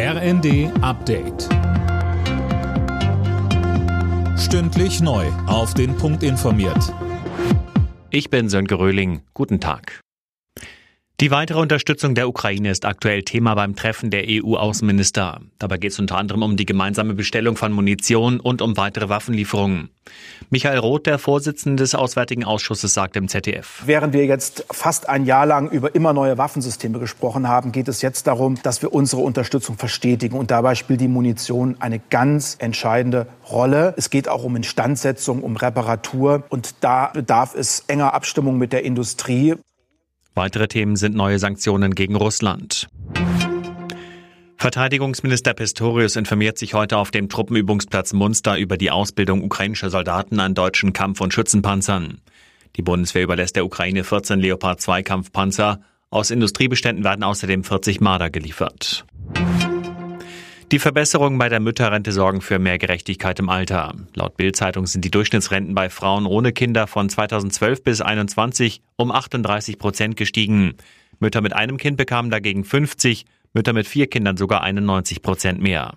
RND Update. Stündlich neu. Auf den Punkt informiert. Ich bin Sönke Röhling. Guten Tag. Die weitere Unterstützung der Ukraine ist aktuell Thema beim Treffen der EU-Außenminister. Dabei geht es unter anderem um die gemeinsame Bestellung von Munition und um weitere Waffenlieferungen. Michael Roth, der Vorsitzende des Auswärtigen Ausschusses, sagt im ZDF. Während wir jetzt fast ein Jahr lang über immer neue Waffensysteme gesprochen haben, geht es jetzt darum, dass wir unsere Unterstützung verstetigen. Und dabei spielt die Munition eine ganz entscheidende Rolle. Es geht auch um Instandsetzung, um Reparatur. Und da bedarf es enger Abstimmung mit der Industrie. Weitere Themen sind neue Sanktionen gegen Russland. Verteidigungsminister Pistorius informiert sich heute auf dem Truppenübungsplatz Munster über die Ausbildung ukrainischer Soldaten an deutschen Kampf- und Schützenpanzern. Die Bundeswehr überlässt der Ukraine 14 Leopard 2 Kampfpanzer. Aus Industriebeständen werden außerdem 40 Marder geliefert. Die Verbesserungen bei der Mütterrente sorgen für mehr Gerechtigkeit im Alter. Laut Bild-Zeitung sind die Durchschnittsrenten bei Frauen ohne Kinder von 2012 bis 2021 um 38 Prozent gestiegen. Mütter mit einem Kind bekamen dagegen 50, Mütter mit vier Kindern sogar 91 Prozent mehr.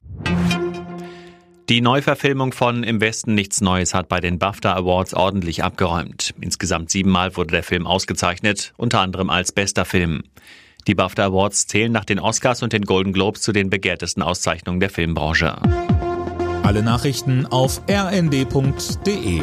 Die Neuverfilmung von Im Westen nichts Neues hat bei den BAFTA Awards ordentlich abgeräumt. Insgesamt siebenmal wurde der Film ausgezeichnet, unter anderem als bester Film. Die BAFTA Awards zählen nach den Oscars und den Golden Globes zu den begehrtesten Auszeichnungen der Filmbranche. Alle Nachrichten auf rnd.de